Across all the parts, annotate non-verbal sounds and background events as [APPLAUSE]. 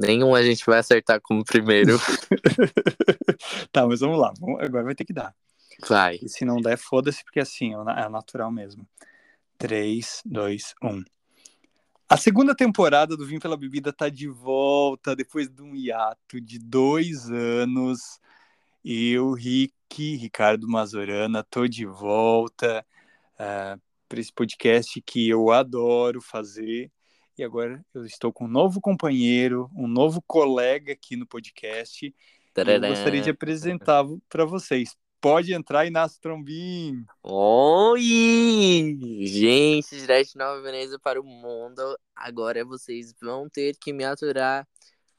Nenhum a gente vai acertar como primeiro. [LAUGHS] tá, mas vamos lá. Agora vai ter que dar. Vai. E se não der, foda-se, porque assim, é natural mesmo. 3, 2, 1. A segunda temporada do Vim pela Bebida tá de volta depois de um hiato de dois anos. Eu, Rick, Ricardo Mazorana, tô de volta uh, eh, para esse podcast que eu adoro fazer. E agora eu estou com um novo companheiro, um novo colega aqui no podcast. eu gostaria de apresentá-lo para vocês. Pode entrar, Inácio Trombin. Oi! Gente, direto de Nova Veneza para o mundo. Agora vocês vão ter que me aturar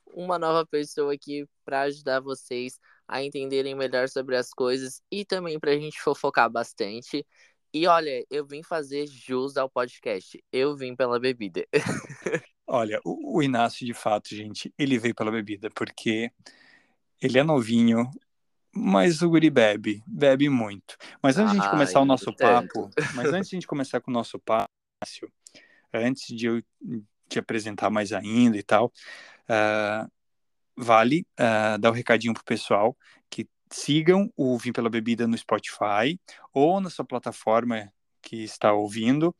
uma nova pessoa aqui para ajudar vocês a entenderem melhor sobre as coisas e também para a gente fofocar bastante. E olha, eu vim fazer jus ao podcast. Eu vim pela bebida. [LAUGHS] olha, o, o Inácio, de fato, gente, ele veio pela bebida porque ele é novinho, mas o guri bebe, bebe muito. Mas antes de a gente começar o nosso papo, [LAUGHS] mas antes de a gente começar com o nosso papo, antes de eu te apresentar mais ainda e tal, uh, vale uh, dar o um recadinho pro pessoal sigam o Vim Pela Bebida no Spotify ou na sua plataforma que está ouvindo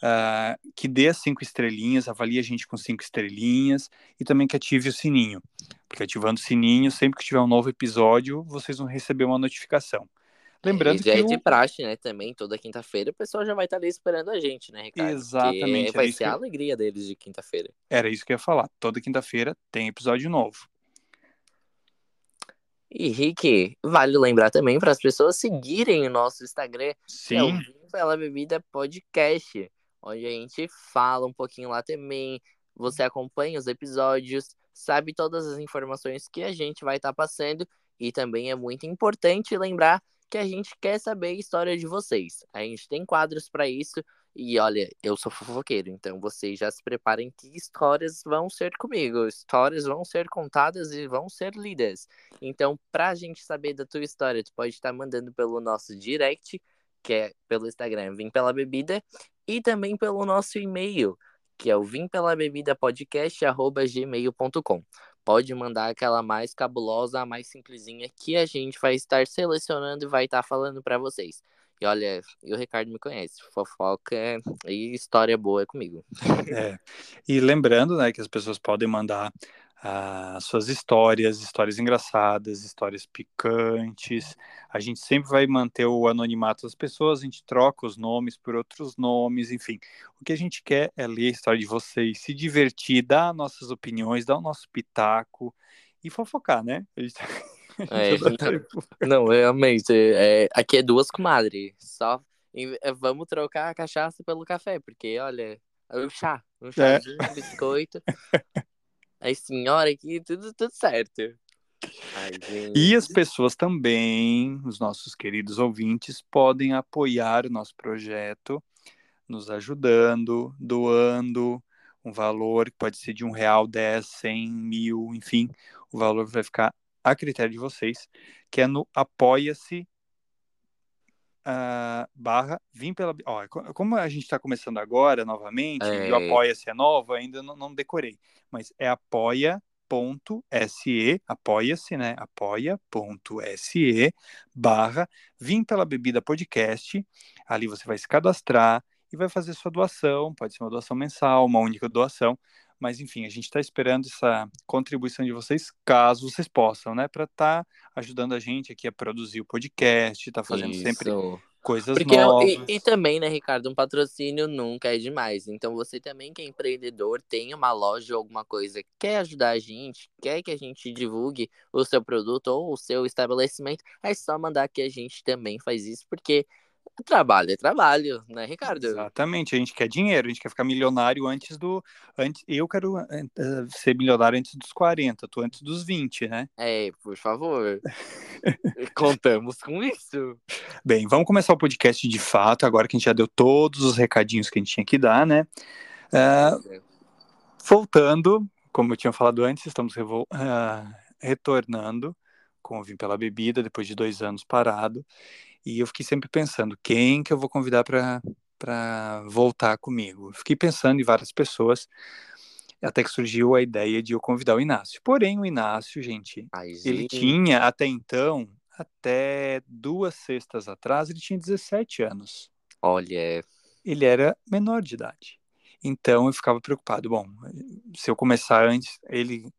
uh, que dê as cinco estrelinhas, avalie a gente com cinco estrelinhas e também que ative o sininho. Porque ativando o sininho, sempre que tiver um novo episódio, vocês vão receber uma notificação. Lembrando é, já que é de praxe, né? Também toda quinta-feira o pessoal já vai estar ali esperando a gente, né, Ricardo? Exatamente. Porque vai ser a alegria deles de quinta-feira. Era isso que eu ia falar. Toda quinta-feira tem episódio novo. E Rick, vale lembrar também para as pessoas seguirem o nosso Instagram, Sim. é o Pela Bebida Podcast onde a gente fala um pouquinho lá também. Você acompanha os episódios, sabe todas as informações que a gente vai estar tá passando. E também é muito importante lembrar que a gente quer saber a história de vocês. A gente tem quadros para isso. E olha, eu sou fofoqueiro, então vocês já se preparem que histórias vão ser comigo. Histórias vão ser contadas e vão ser lidas. Então, pra gente saber da tua história, tu pode estar mandando pelo nosso direct, que é pelo Instagram, Vim Pela Bebida, e também pelo nosso e-mail, que é o vimpelabebidapodcast.gmail.com. Pode mandar aquela mais cabulosa, mais simplesinha, que a gente vai estar selecionando e vai estar falando para vocês. E olha, o Ricardo me conhece, fofoca e história boa é comigo. [LAUGHS] É. E lembrando, né, que as pessoas podem mandar as suas histórias, histórias engraçadas, histórias picantes. A gente sempre vai manter o anonimato das pessoas, a gente troca os nomes por outros nomes, enfim. O que a gente quer é ler a história de vocês, se divertir, dar nossas opiniões, dar o nosso pitaco e fofocar, né? A gente... [LAUGHS] É, não, realmente, é, aqui é duas comadres, só é, vamos trocar a cachaça pelo café, porque olha, é o chá, um é. chazinho, um biscoito. [LAUGHS] Aí, senhora aqui, tudo, tudo certo. Ai, e as pessoas também, os nossos queridos ouvintes, podem apoiar o nosso projeto, nos ajudando, doando um valor que pode ser de um real, dez, cem, mil, enfim, o valor vai ficar a critério de vocês, que é no apoia-se uh, barra vim pela. Ó, como a gente está começando agora novamente, é. e o Apoia-se é novo, ainda não, não decorei, mas é apoia.se, apoia-se, né? apoia.se barra Vim pela Bebida Podcast. Ali você vai se cadastrar e vai fazer sua doação, pode ser uma doação mensal, uma única doação, mas enfim, a gente está esperando essa contribuição de vocês, caso vocês possam, né? Para estar tá ajudando a gente aqui a produzir o podcast, tá fazendo Isso. sempre coisas Porque, novas. E, e, também, né, Ricardo, um patrocínio nunca é demais. Então você também que é empreendedor, tem uma loja ou alguma coisa, quer ajudar a gente, quer que a gente divulgue o seu produto ou o seu estabelecimento, é só mandar que a gente também faz isso, porque Trabalho é trabalho, né, Ricardo? Exatamente, a gente quer dinheiro, a gente quer ficar milionário antes do. Antes, eu quero uh, ser milionário antes dos 40, tu antes dos 20, né? É, por favor. [LAUGHS] Contamos com isso. Bem, vamos começar o podcast de fato, agora que a gente já deu todos os recadinhos que a gente tinha que dar, né? Uh, voltando, como eu tinha falado antes, estamos uh, retornando com o Vim pela Bebida, depois de dois anos parado. E eu fiquei sempre pensando, quem que eu vou convidar para voltar comigo? fiquei pensando em várias pessoas. Até que surgiu a ideia de eu convidar o Inácio. Porém, o Inácio, gente, Ai, ele tinha até então, até duas sextas atrás, ele tinha 17 anos. Olha. Ele era menor de idade. Então eu ficava preocupado. Bom, se eu começar antes, ele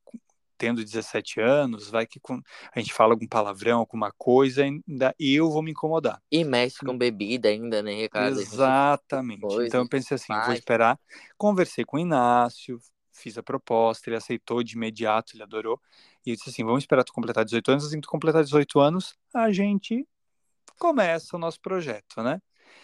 tendo 17 anos, vai que com, a gente fala algum palavrão, alguma coisa, ainda eu vou me incomodar. E mexe com bebida ainda, né, Ricardo? Exatamente. então eu pensei assim, vou esperar. Conversei com o Inácio, fiz a proposta, ele aceitou de imediato, ele adorou. E eu disse assim: vamos esperar tu completar 18 anos, assim que tu completar 18 anos, a gente começa o nosso projeto, né?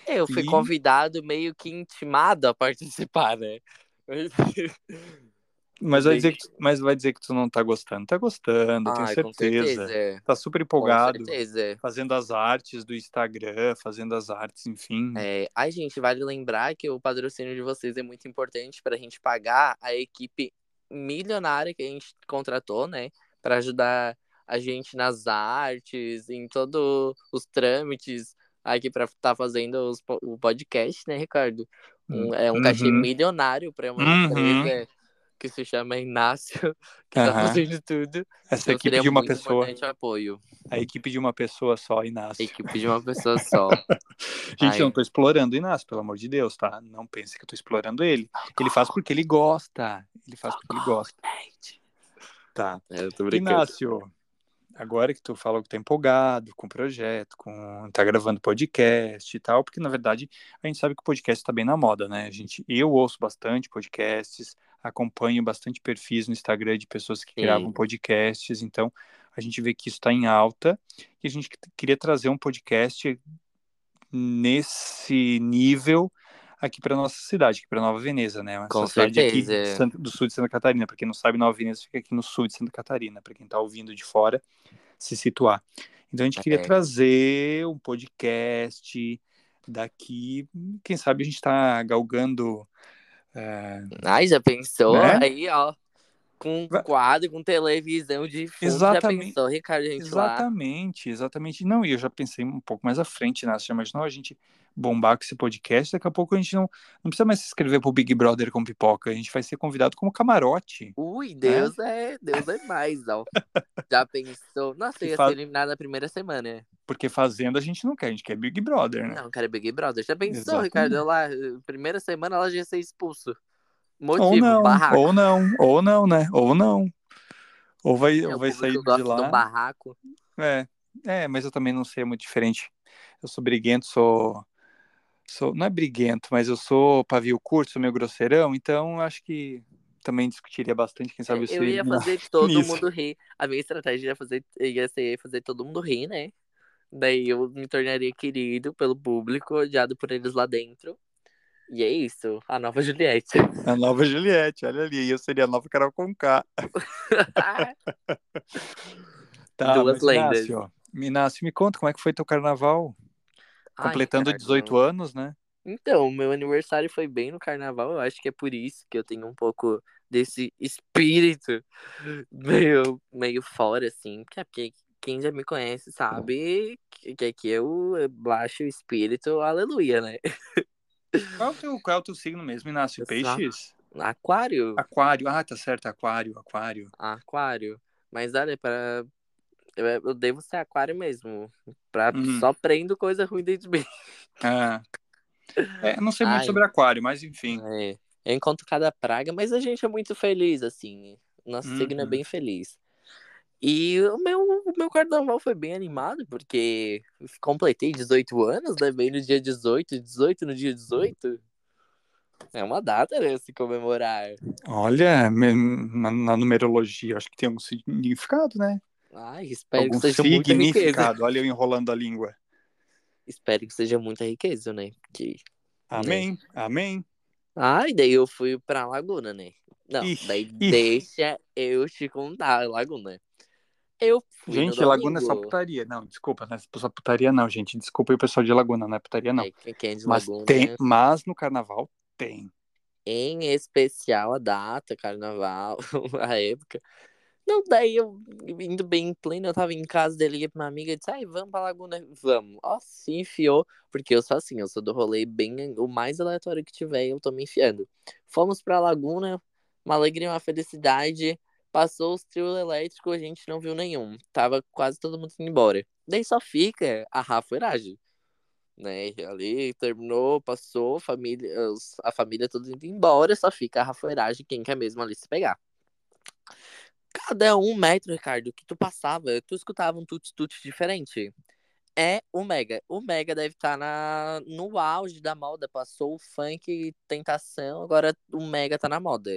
Eu fui e... convidado meio que intimado a participar, né? [LAUGHS] Mas vai, dizer que tu, mas vai dizer que tu não tá gostando. Tá gostando, tenho certeza. certeza é. Tá super empolgado. Com certeza. É. Fazendo as artes do Instagram, fazendo as artes, enfim. É. Ai, gente, vale lembrar que o patrocínio de vocês é muito importante pra gente pagar a equipe milionária que a gente contratou, né? Pra ajudar a gente nas artes, em todos os trâmites aqui para estar tá fazendo os, o podcast, né, Ricardo? Um, é um uhum. cachê milionário para uma uhum. empresa que se chama Inácio, [LAUGHS] que está uhum. fazendo tudo. Essa então, equipe de uma pessoa. apoio. A equipe de uma pessoa só, Inácio. A equipe de uma pessoa só. [LAUGHS] Gente, Ai. eu não estou explorando o Inácio, pelo amor de Deus, tá? Não pense que eu estou explorando ele. Ele faz porque ele gosta. Ele faz porque ele gosta. Tá. É, Inácio, agora que tu falou que tá empolgado com o projeto, com tá gravando podcast e tal, porque na verdade a gente sabe que o podcast está bem na moda, né? A gente, eu ouço bastante podcasts, acompanho bastante perfis no Instagram de pessoas que Sim. gravam podcasts, então a gente vê que isso está em alta e a gente queria trazer um podcast nesse nível aqui para nossa cidade, aqui para Nova Veneza, né? Uma Com cidade certeza. aqui do sul de Santa Catarina. Para quem não sabe, Nova Veneza fica aqui no sul de Santa Catarina. Para quem está ouvindo de fora, se situar. Então a gente queria é. trazer um podcast daqui. Quem sabe a gente está galgando. É... Ai, já pensou? Né? Aí, ó com quadro, com televisão de fundo. Exatamente. Já pensou, Ricardo, gente Exatamente, lá? exatamente. Não, e eu já pensei um pouco mais à frente, né? Você já imaginou a gente bombar com esse podcast? Daqui a pouco a gente não, não precisa mais se inscrever pro Big Brother com pipoca. A gente vai ser convidado como camarote. Ui, né? Deus né? é, Deus é mais, ó. já pensou? Nossa, ia faz... ser eliminado na primeira semana. Porque fazendo a gente não quer, a gente quer Big Brother, né? Não, quer Big Brother. Já pensou, exatamente. Ricardo? Lá, primeira semana ela já ia ser expulso. Motivo, ou não, barraco. Ou não, ou não, né? Ou não. Ou vai, é, ou vai sair de lá. Do barraco. É, é, mas eu também não sei, é muito diferente. Eu sou briguento, sou. sou não é briguento, mas eu sou pavio curto, sou meio grosseirão, então acho que também discutiria bastante, quem sabe Eu ia [LAUGHS] fazer todo nisso. mundo rir. A minha estratégia ia, fazer, ia ser fazer todo mundo rir, né? Daí eu me tornaria querido pelo público, odiado por eles lá dentro. E é isso, a nova Juliette. A nova Juliette, olha ali, eu seria a nova Carol Conká. [LAUGHS] tá, Duas lendas. Inácio, Inácio, me conta como é que foi teu carnaval? Completando Ai, 18 anos, né? Então, meu aniversário foi bem no carnaval, eu acho que é por isso que eu tenho um pouco desse espírito meio, meio fora, assim, é porque quem já me conhece sabe que aqui eu baixo o espírito, aleluia, né? [LAUGHS] Qual é o teu, qual é o teu signo mesmo, Inácio? Peixes? Aquário. Aquário, ah, tá certo, aquário, aquário. Aquário. Mas olha, para eu devo ser aquário mesmo. Pra... Uhum. Só prendo coisa ruim dentro de mim. Ah. É, não sei muito Ai, sobre aquário, mas enfim. É. Eu encontro cada praga, mas a gente é muito feliz, assim. Nosso uhum. signo é uhum. bem feliz. E o meu, o meu carnaval foi bem animado, porque completei 18 anos, né? Bem no dia 18, 18 no dia 18. É uma data, né? Se comemorar. Olha, na, na numerologia, acho que tem um significado, né? Ai, espero Algum que seja muita riqueza. Olha eu enrolando a língua. Espero que seja muita riqueza, né? Que, amém, né? amém. Ah, e daí eu fui pra Laguna, né? Não, daí ixi. deixa eu te contar, Laguna. Eu fui Gente, Laguna é só putaria. Não, desculpa, não é só putaria não, gente. Desculpa aí o pessoal de Laguna, não é putaria não. É, quem é de mas, Laguna, tem, mas no carnaval tem. Em especial a data, carnaval, [LAUGHS] a época. Não, daí eu, indo bem em pleno, eu tava em casa dele, liguei pra uma amiga e disse, ai, vamos pra Laguna, vamos. Ó, se enfiou, porque eu sou assim, eu sou do rolê bem, o mais aleatório que tiver, eu tô me enfiando. Fomos pra Laguna, uma alegria, uma felicidade. Passou os trios elétricos, a gente não viu nenhum. Tava quase todo mundo indo embora. Daí só fica a Rafueragem. Né? Ali terminou, passou, família, a família toda indo embora, só fica a Rafueragem, quem quer mesmo ali se pegar. Cada um metro, Ricardo, que tu passava, tu escutava um tut-tut diferente. É o Mega. O Mega deve estar tá na, no auge da moda. Passou o funk tentação, agora o Mega tá na moda.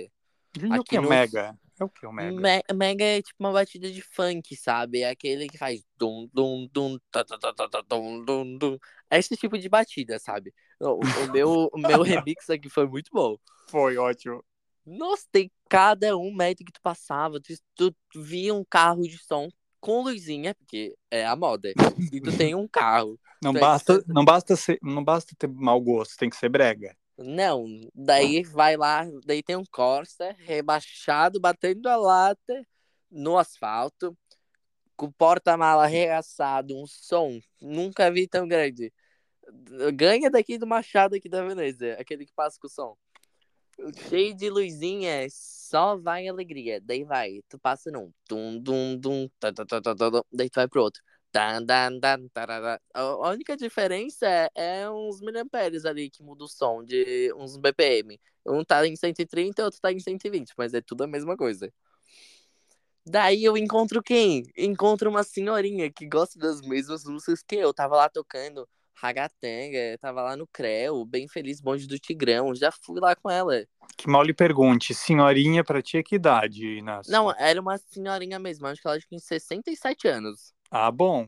E o que é. Mega? É o que o Mega? Me Mega é tipo uma batida de funk, sabe? É aquele que faz dum dum dum ta, ta, ta, ta, dum dum dum. É esse tipo de batida, sabe? O, o [LAUGHS] meu, o meu remix aqui foi muito bom. Foi ótimo. Nossa, tem cada um metro que tu passava, tu, tu, tu via um carro de som com luzinha, porque é a moda. E tu tem um carro. [LAUGHS] Não basta, não basta ser, não basta ter mau gosto, tem que ser brega. Não, daí vai lá, daí tem um Corsa rebaixado, batendo a lata no asfalto, com porta-mala arregaçado, um som, nunca vi tão grande. Ganha daqui do Machado aqui da Veneza, aquele que passa com o som. Cheio de luzinha, só vai alegria. Daí vai, tu passa num, dum, dum, dum, tá, tá, tá, tá, tá, daí tu vai pro outro. Dan, dan, dan, a única diferença é, é uns miliamperes ali que muda o som de uns BPM. Um tá em 130 e outro tá em 120, mas é tudo a mesma coisa. Daí eu encontro quem? Encontro uma senhorinha que gosta das mesmas músicas que eu. Tava lá tocando Ragatanga, tava lá no Creu, bem feliz, bonde do Tigrão. Já fui lá com ela. Que mal lhe pergunte, senhorinha pra ti é que idade, Inácio? Não, era uma senhorinha mesmo, acho que ela tinha 67 anos. Ah, bom.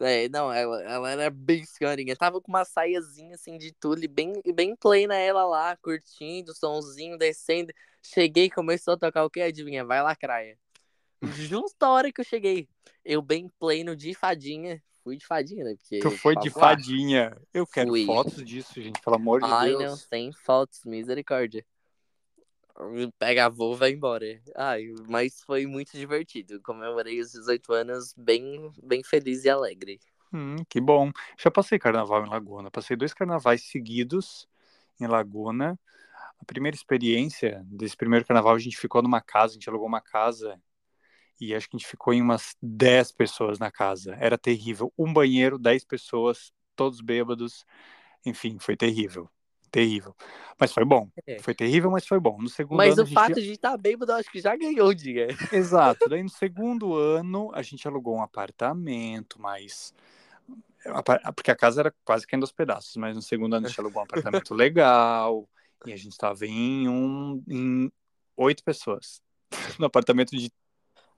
É, não, ela, ela era bem senhorinha. Tava com uma saiazinha assim de tule, bem, bem plena ela lá, curtindo, somzinho, descendo. Cheguei começou a tocar o que? Adivinha? Vai lacraia. Justo a hora que eu cheguei. Eu bem pleno de fadinha. Fui de fadinha, né? Porque, tu foi de fadinha. Eu quero Fui. fotos disso, gente, pelo amor de Ai, Deus. Ai, não tem fotos, misericórdia pega e vai embora. Ai, mas foi muito divertido. Comemorei os 18 anos bem, bem feliz e alegre. Hum, que bom. Já passei carnaval em Laguna. Passei dois carnavais seguidos em Laguna. A primeira experiência desse primeiro carnaval, a gente ficou numa casa, a gente alugou uma casa e acho que a gente ficou em umas 10 pessoas na casa. Era terrível. Um banheiro, 10 pessoas, todos bêbados. Enfim, foi terrível terrível. Mas foi bom. É. Foi terrível, mas foi bom. No segundo mas ano, o fato gente... de estar tá bêbado, eu acho que já ganhou o dia. Exato. Daí no [LAUGHS] segundo ano, a gente alugou um apartamento, mas. Porque a casa era quase caindo aos pedaços, mas no segundo ano a gente alugou um apartamento legal. E a gente estava em um. em oito pessoas. [LAUGHS] No apartamento de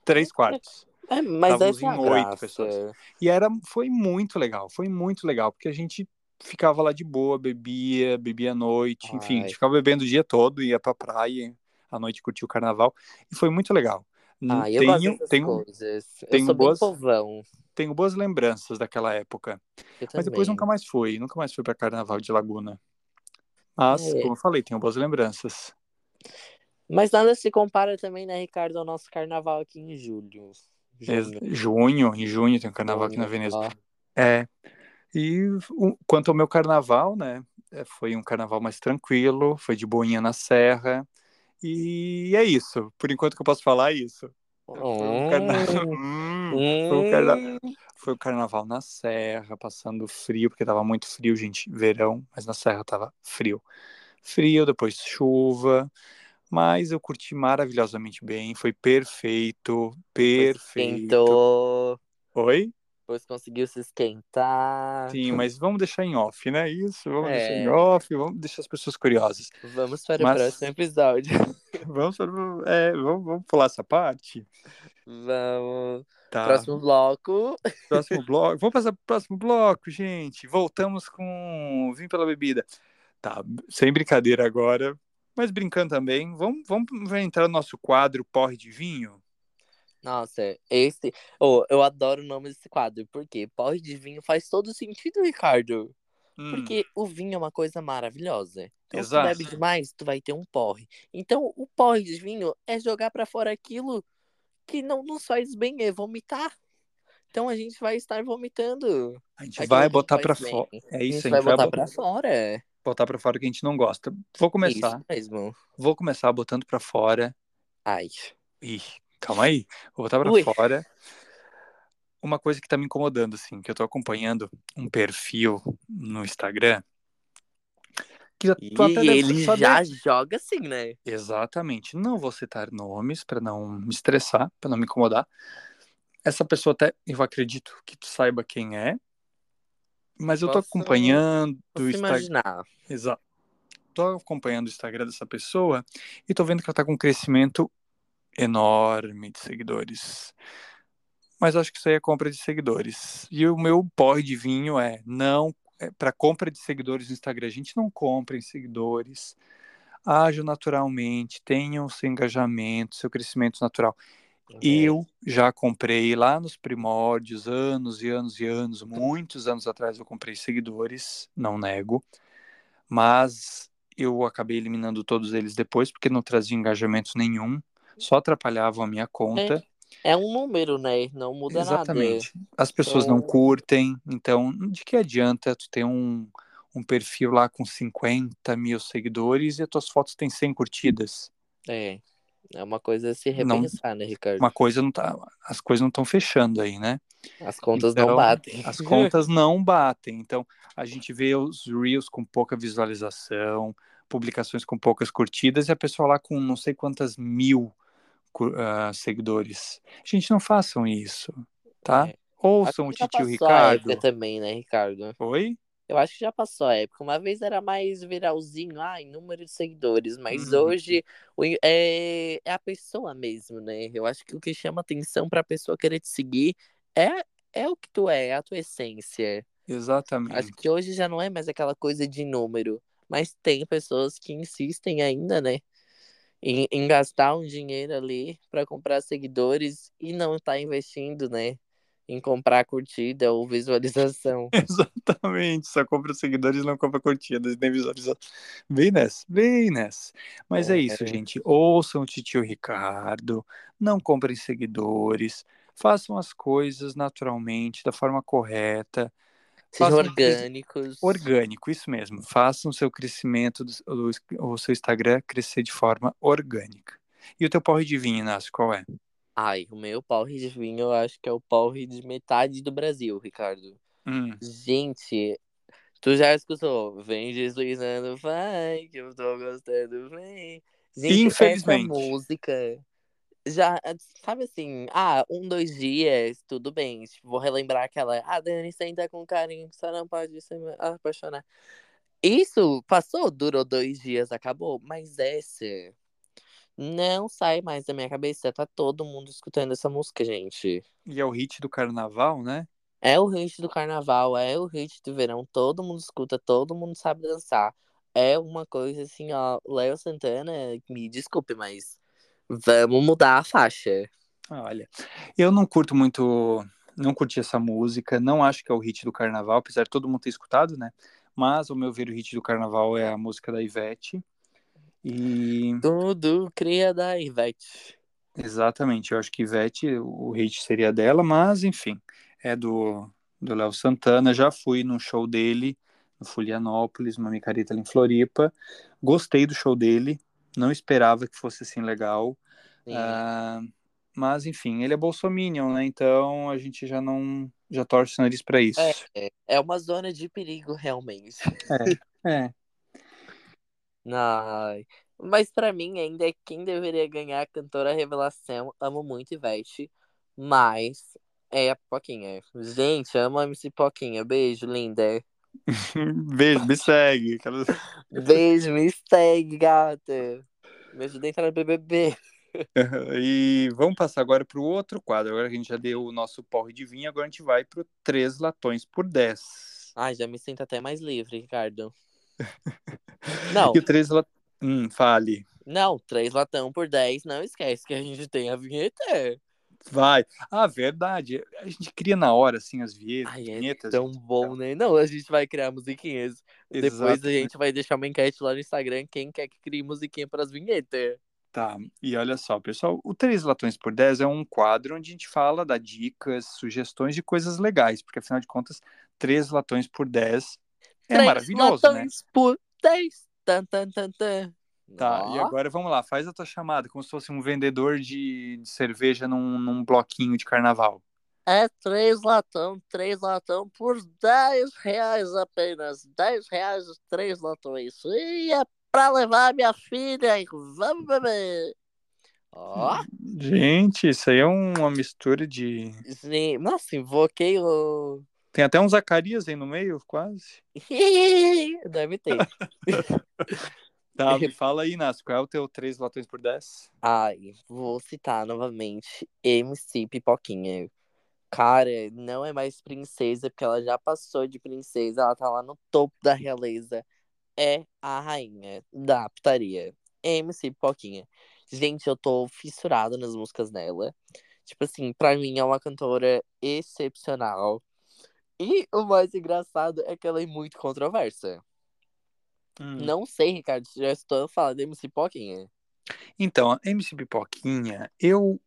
três quartos. É, mas Estávamos em oito pessoas. E era, foi muito legal, foi muito legal, porque a gente ficava lá de boa, bebia, bebia à noite, Ai. enfim, a gente ficava bebendo o dia todo, ia pra praia, à noite curtia o carnaval, e foi muito legal. Ah, eu tenho, tenho, coisas. Eu tenho boas, povão. Tenho boas lembranças daquela época. Mas depois nunca mais fui, nunca mais fui para carnaval de Laguna. Mas, é. como eu falei, tenho boas lembranças. Mas nada se compara também, né, Ricardo, ao nosso carnaval aqui em julho. Junho, junho em junho tem um carnaval junho, aqui na Veneza. Ó. É, e o, quanto ao meu carnaval, né? É, foi um carnaval mais tranquilo, foi de boinha na serra. E é isso. Por enquanto que eu posso falar é isso. Foi [LAUGHS] o, carna... hum, foi, o carna... foi o carnaval na serra, passando frio, porque tava muito frio, gente, verão, mas na serra tava frio. Frio, depois chuva, mas eu curti maravilhosamente bem, foi perfeito, perfeito. Oi? Depois conseguiu se esquentar. Sim, mas vamos deixar em off, né? Isso, vamos é. deixar em off, vamos deixar as pessoas curiosas. Vamos para mas... o próximo episódio. [LAUGHS] vamos, para... é, vamos, vamos pular essa parte? Vamos. Tá. Próximo bloco. Próximo bloco. Vamos passar pro próximo bloco, gente. Voltamos com Vim pela Bebida. Tá, sem brincadeira agora, mas brincando também. Vamos, vamos entrar no nosso quadro Porre de Vinho? Nossa, esse. Oh, eu adoro o nome desse quadro, porque porre de vinho faz todo sentido, Ricardo. Hum. Porque o vinho é uma coisa maravilhosa. Então, Exato. se tu bebe demais, tu vai ter um porre. Então, o porre de vinho é jogar para fora aquilo que não nos faz bem, é vomitar. Então a gente vai estar vomitando. A gente vai botar para fora. É isso, a gente, a gente vai, vai botar, botar para fora. Botar para fora o que a gente não gosta. Vou começar. Isso mesmo. Vou começar botando para fora. Ai. Ih, calma aí. Vou botar para fora uma coisa que tá me incomodando, assim, que eu tô acompanhando um perfil no Instagram. Que e ele já joga assim, né? Exatamente. Não vou citar nomes para não me estressar, para não me incomodar. Essa pessoa até, eu acredito que tu saiba quem é, mas eu tô acompanhando o Instagram. imaginar. Exato. Tô acompanhando o Instagram dessa pessoa e tô vendo que ela tá com um crescimento enorme de seguidores mas acho que isso aí é compra de seguidores. E o meu porre de vinho é não é para compra de seguidores no Instagram. A gente não compra em seguidores. Ajam naturalmente, tenham seu engajamento, seu crescimento natural. Uhum. Eu já comprei lá nos primórdios, anos e anos e anos, muitos anos atrás eu comprei seguidores, não nego, mas eu acabei eliminando todos eles depois porque não trazia engajamento nenhum, só atrapalhavam a minha conta. É. É um número, né? Não muda Exatamente. nada. As pessoas então... não curtem, então de que adianta tu ter um, um perfil lá com 50 mil seguidores e as tuas fotos têm 100 curtidas? É, é uma coisa a se repensar, não, né, Ricardo? Uma coisa não tá, as coisas não estão fechando aí, né? As contas então, não batem. As contas não batem. Então, a gente vê os Reels com pouca visualização, publicações com poucas curtidas e a pessoa lá com não sei quantas mil uh, seguidores. Gente, não façam isso, tá? É. Ouçam o Titio Ricardo. também, né, Ricardo? Oi? Eu acho que já passou a época. Uma vez era mais viralzinho, ah, em número de seguidores, mas uhum. hoje é, é a pessoa mesmo, né? Eu acho que o que chama atenção pra pessoa querer te seguir é, é o que tu é, é a tua essência. Exatamente. Acho que hoje já não é mais aquela coisa de número, mas tem pessoas que insistem ainda, né? Em, em gastar um dinheiro ali para comprar seguidores e não estar tá investindo, né? Em comprar curtida ou visualização. [LAUGHS] Exatamente, só compra seguidores não compra curtidas nem visualização. Vem nessa, vem nessa. Mas é, é isso, gente. Ouçam o titio Ricardo, não comprem seguidores, façam as coisas naturalmente, da forma correta. Sejam orgânicos. Orgânico, isso mesmo. Façam o seu crescimento, do, o seu Instagram crescer de forma orgânica. E o teu porre de vinho, Inácio, qual é? Ai, o meu porre de vinho eu acho que é o porre de metade do Brasil, Ricardo. Hum. Gente, tu já escutou? Vem deslizando, vai, que eu tô gostando, vem. Gente, Infelizmente. essa música já, sabe assim, ah, um, dois dias, tudo bem. Tipo, vou relembrar aquela, ah, Dani senta com carinho, só não pode se apaixonar. Isso passou, durou dois dias, acabou. Mas essa não sai mais da minha cabeça. Tá todo mundo escutando essa música, gente. E é o hit do carnaval, né? É o hit do carnaval, é o hit do verão. Todo mundo escuta, todo mundo sabe dançar. É uma coisa assim, ó. Léo Santana, me desculpe, mas Vamos mudar a faixa. Olha, eu não curto muito, não curti essa música, não acho que é o hit do carnaval, apesar de todo mundo ter escutado, né? Mas, ao meu ver, o hit do carnaval é a música da Ivete. E. Tudo cria da Ivete. Exatamente, eu acho que Ivete, o hit seria dela, mas enfim, é do do Léo Santana. Já fui no show dele, no Folianópolis, uma micareta ali em Floripa. Gostei do show dele, não esperava que fosse assim legal. Uh, mas, enfim, ele é bolsominion, né? Então a gente já não. Já torce o nariz pra isso. É, é uma zona de perigo, realmente. É, é. [LAUGHS] Não, mas para mim, ainda é quem deveria ganhar a cantora revelação. Amo muito Ivete, mas é a Poquinha. Gente, amo a MC Poquinha. Beijo, linda. [LAUGHS] Beijo, me segue. Beijo, me segue, gata. Me ajuda a entrar no BBB. [LAUGHS] e vamos passar agora para o outro quadro. Agora que a gente já deu o nosso porre de vinho, agora a gente vai para três latões por 10. Ai, já me sinto até mais livre, Ricardo. [LAUGHS] Não. E o três latões. Hum, fale. Não, três latão por 10. Não esquece que a gente tem a vinheta. Vai. Ah, verdade. A gente cria na hora, assim, as vinhetas. Ai, é tão bom, né? Não, a gente vai criar musiquinhas. Exatamente. Depois a gente vai deixar uma enquete lá no Instagram quem quer que crie musiquinha para as vinhetas. Tá, e olha só, pessoal, o Três Latões por 10 é um quadro onde a gente fala, dá dicas, sugestões de coisas legais, porque afinal de contas, Três Latões por 10 é Três maravilhoso, latões né? por 10. Tan, tan, tan, tan. Tá, e agora vamos lá, faz a tua chamada, como se fosse um vendedor de, de cerveja num, num bloquinho de carnaval. É três latão, três latão por 10 reais apenas. 10 reais os três latões. E é pra levar minha filha. Vamos beber. Ó. Gente, isso aí é uma mistura de. Sim, nossa, invoquei o. Tem até um Zacarias aí no meio, quase. [LAUGHS] Deve ter. [LAUGHS] tá, me fala aí, Inácio, qual é o teu 3 latões por 10? Ai, vou citar novamente MC Pipoquinha. Cara, não é mais princesa, porque ela já passou de princesa, ela tá lá no topo da realeza. É a rainha da putaria. MC Pipoquinha. Gente, eu tô fissurado nas músicas dela. Tipo assim, pra mim é uma cantora excepcional. E o mais engraçado é que ela é muito controversa. Hum. Não sei, Ricardo, se já estou falando de MC Pipoquinha. Então, a MC Pipoquinha, eu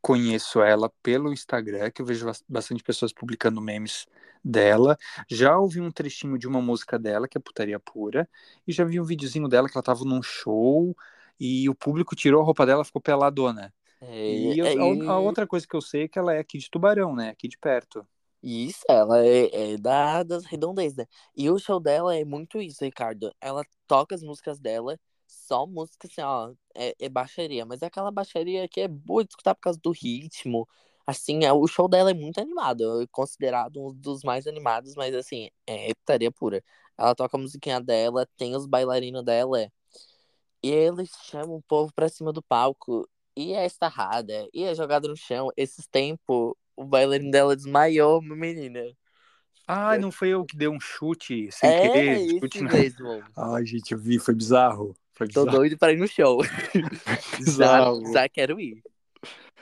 conheço ela pelo Instagram, que eu vejo bastante pessoas publicando memes dela. Já ouvi um trechinho de uma música dela, que é Putaria Pura, e já vi um videozinho dela que ela tava num show e o público tirou a roupa dela, ficou peladona. É, e eu, é, a, a, outra coisa que eu sei é que ela é aqui de Tubarão, né? Aqui de perto. Isso, ela é, é da, das redondezas. Né? E o show dela é muito isso, Ricardo. Ela toca as músicas dela, só música assim, ó, é, é baixaria, mas é aquela baixaria que é boa de escutar por causa do ritmo. Assim, é, o show dela é muito animado, é considerado um dos mais animados, mas assim, é estaria pura. Ela toca a musiquinha dela, tem os bailarinos dela, e eles chamam o povo pra cima do palco. E é estarrada, e é jogada no chão. Esses tempos, o bailarino dela desmaiou, menina. Ai, não foi eu que dei um chute sem é, querer? Chute mesmo. [LAUGHS] Ai, gente, eu vi, foi bizarro. Foi bizarro. Tô doido pra ir no show. [LAUGHS] já, já quero ir.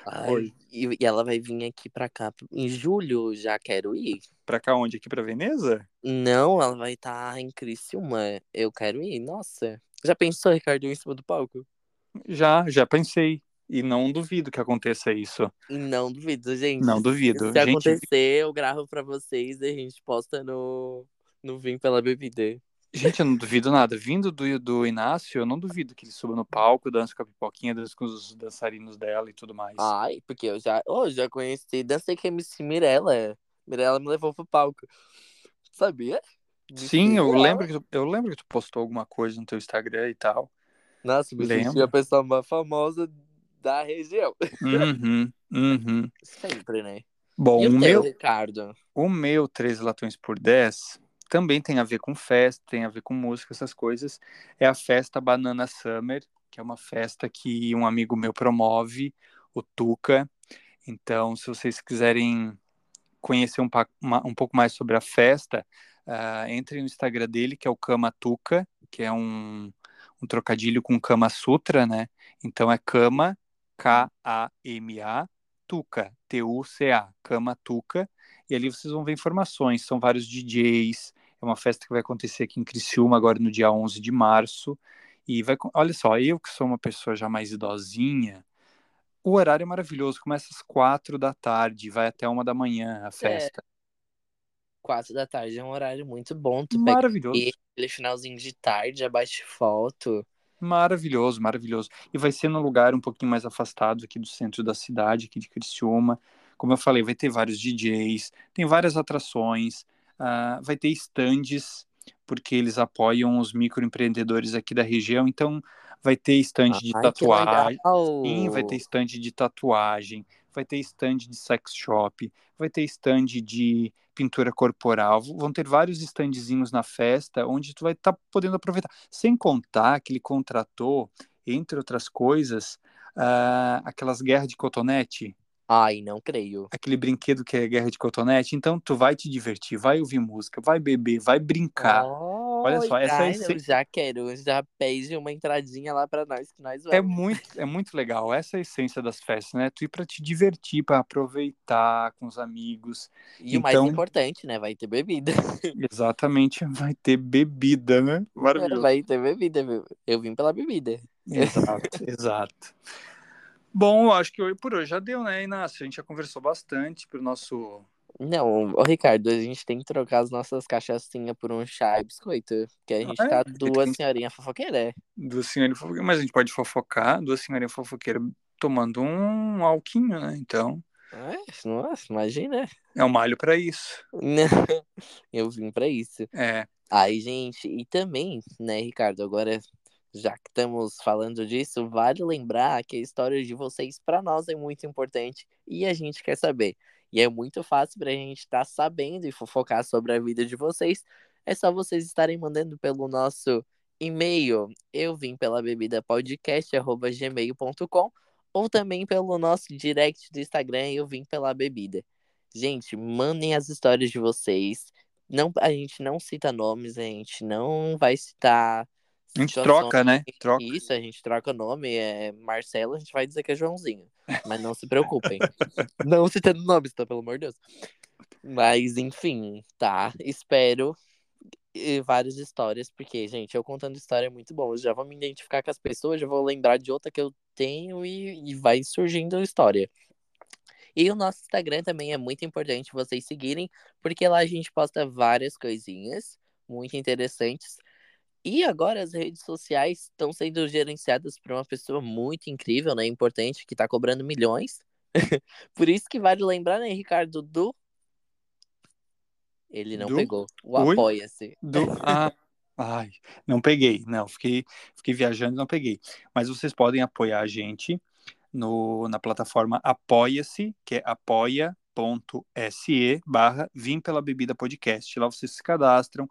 Ai, e, e, ela vai vir aqui pra cá em julho, já quero ir. Pra cá onde? Aqui pra Veneza? Não, ela vai estar tá em Criciúma. Eu quero ir, nossa. Já pensou, Ricardo, em cima do palco? Já, já pensei. E não duvido que aconteça isso. Não duvido, gente. Não duvido. Se gente... acontecer, eu gravo pra vocês e a gente posta no, no Vim pela Bebida. Gente, eu não duvido nada. Vindo do, do Inácio, eu não duvido que ele suba no palco, dança com a pipoquinha, dança com os dançarinos dela e tudo mais. Ai, porque eu já, oh, já conheci, dancei com a MC Mirella. Mirella me levou pro palco. Sabia? Sim, eu lembro, que tu, eu lembro que tu postou alguma coisa no teu Instagram e tal. Nossa, me lembro. senti a pessoa mais famosa da região. Uhum, uhum. Sempre, né? Bom, o, o meu, Ricardo? O meu 3 latões por 10 também tem a ver com festa, tem a ver com música, essas coisas. É a festa Banana Summer, que é uma festa que um amigo meu promove, o Tuca. Então, se vocês quiserem conhecer um, um pouco mais sobre a festa, uh, entre no Instagram dele, que é o Kama Tuca, que é um, um trocadilho com Kama Sutra, né? Então é Kama, K-A-M-A, Tuca, T-U-C-A, Kama Tuca. E ali vocês vão ver informações, são vários DJs. É uma festa que vai acontecer aqui em Criciúma agora no dia 11 de março. E vai, olha só, eu que sou uma pessoa já mais idosinha, o horário é maravilhoso, começa às quatro da tarde, vai até uma da manhã a é. festa. É. Quatro da tarde é um horário muito bom. Tu maravilhoso. pega aquele finalzinho de tarde, abate foto. Maravilhoso, maravilhoso. E vai ser num lugar um pouquinho mais afastado aqui do centro da cidade, aqui de Criciúma. Como eu falei, vai ter vários DJs, tem várias atrações, uh, vai ter estandes, porque eles apoiam os microempreendedores aqui da região. Então, vai ter estande de tatuagem. Sim, vai ter estande de tatuagem, vai ter estande de sex shop, vai ter estande de pintura corporal, vão ter vários estandezinhos na festa onde tu vai estar tá podendo aproveitar. Sem contar que ele contratou, entre outras coisas, uh, aquelas guerras de cotonete. Ai, não creio. Aquele brinquedo que é guerra de cotonete. Então, tu vai te divertir, vai ouvir música, vai beber, vai brincar. Oh Olha só, essa é essência... já quero, já pede uma entradinha lá para nós que nós é vamos. É muito, é muito legal. Essa é a essência das festas, né? Tu ir para te divertir, para aproveitar com os amigos. E então... o mais então importante, né? Vai ter bebida. [LAUGHS] Exatamente, vai ter bebida, né? Maravilhoso. Vai ter bebida, eu vim pela bebida. Exato, [LAUGHS] exato. Bom, acho que por hoje já deu, né, Inácio? A gente já conversou bastante pro nosso Não, ô Ricardo, a gente tem que trocar as nossas cachaçinhas por um chá e biscoito. Porque a gente ah, tá é, duas tem... senhorinhas fofoqueiras. Duas senhorinhas fofoqueiras, mas a gente pode fofocar, duas senhorinhas fofoqueiras tomando um alquinho, né? Então. É, nossa, imagina. É um malho para isso. [LAUGHS] Eu vim para isso. É. Aí, gente, e também, né, Ricardo, agora já que estamos falando disso, vale lembrar que a história de vocês para nós é muito importante e a gente quer saber. E é muito fácil para a gente estar tá sabendo e fofocar sobre a vida de vocês. É só vocês estarem mandando pelo nosso e-mail, eu vim pela bebida podcast@gmail.com ou também pelo nosso direct do Instagram, eu vim pela bebida. Gente, mandem as histórias de vocês. Não, a gente não cita nomes, a gente não vai citar. A gente troca, né? Troca. Isso, a gente troca nome. É Marcelo, a gente vai dizer que é Joãozinho. Mas não se preocupem. [LAUGHS] não citando nomes, tá? Pelo amor de Deus. Mas, enfim, tá. Espero várias histórias, porque, gente, eu contando história é muito bom. Eu já vou me identificar com as pessoas, já vou lembrar de outra que eu tenho e, e vai surgindo a história. E o nosso Instagram também é muito importante vocês seguirem, porque lá a gente posta várias coisinhas muito interessantes. E agora as redes sociais estão sendo gerenciadas por uma pessoa muito incrível, né? Importante, que está cobrando milhões. [LAUGHS] por isso que vale lembrar, né, Ricardo, do. Ele não do... pegou. O Apoia-se. Do... Ah, ai, não peguei. Não, fiquei, fiquei viajando e não peguei. Mas vocês podem apoiar a gente no, na plataforma Apoia-se, que é apoia.se barra Vim Pela Bebida Podcast. Lá vocês se cadastram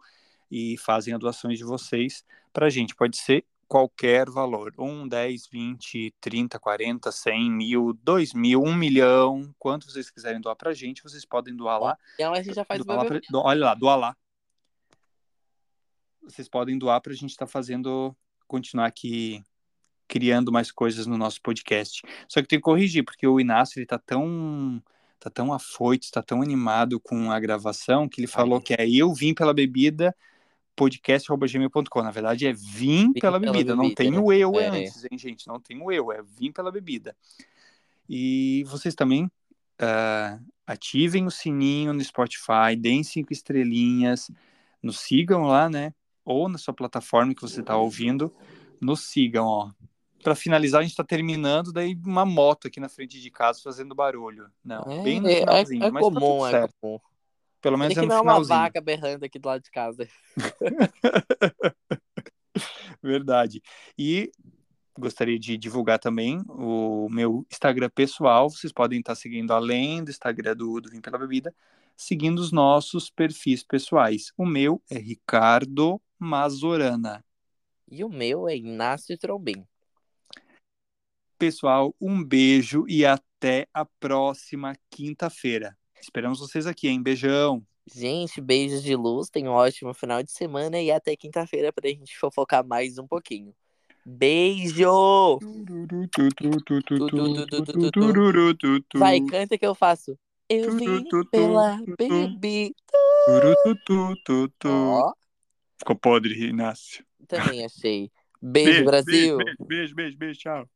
e fazem as doações de vocês para a gente. Pode ser qualquer valor. 1, 10, 20, 30, 40, 100, mil, 2 mil, 1 milhão. Quanto vocês quiserem doar para a gente, vocês podem doar lá. Então a gente já faz doar pra, do, Olha lá, doar lá. Vocês podem doar para a gente estar tá fazendo, continuar aqui criando mais coisas no nosso podcast. Só que tem que corrigir, porque o Inácio ele tá tão tá tão afoito, está tão animado com a gravação que ele falou Ai. que é eu vim pela bebida podcast.gmail.com. Na verdade é vim, pela, pela bebida. bebida. Não tem o eu é. antes, hein, gente? Não tem o eu, é vim pela bebida. E vocês também uh, ativem o sininho no Spotify, deem cinco estrelinhas, nos sigam lá, né? Ou na sua plataforma que você está ouvindo, nos sigam, ó para finalizar, a gente está terminando, daí uma moto aqui na frente de casa fazendo barulho. Não, é, bem no é, finalzinho, é, é mas comum, tá é comum. Pelo menos é no que finalzinho. uma vaca berrando aqui do lado de casa. [LAUGHS] Verdade. E gostaria de divulgar também o meu Instagram pessoal. Vocês podem estar seguindo além do Instagram do, do Vim Pela Bebida, seguindo os nossos perfis pessoais. O meu é Ricardo Mazorana. E o meu é Inácio Trombin. Pessoal, um beijo e até a próxima quinta-feira. Esperamos vocês aqui, hein? Beijão. Gente, beijos de luz, tenham um ótimo final de semana e até quinta-feira pra gente fofocar mais um pouquinho. Beijo! Vai, canta que eu faço. Eu vim pela bebida. Ó. Ficou podre, Inácio. Também achei. Beijo, beijo Brasil. Beijo, beijo, beijo, beijo, tchau.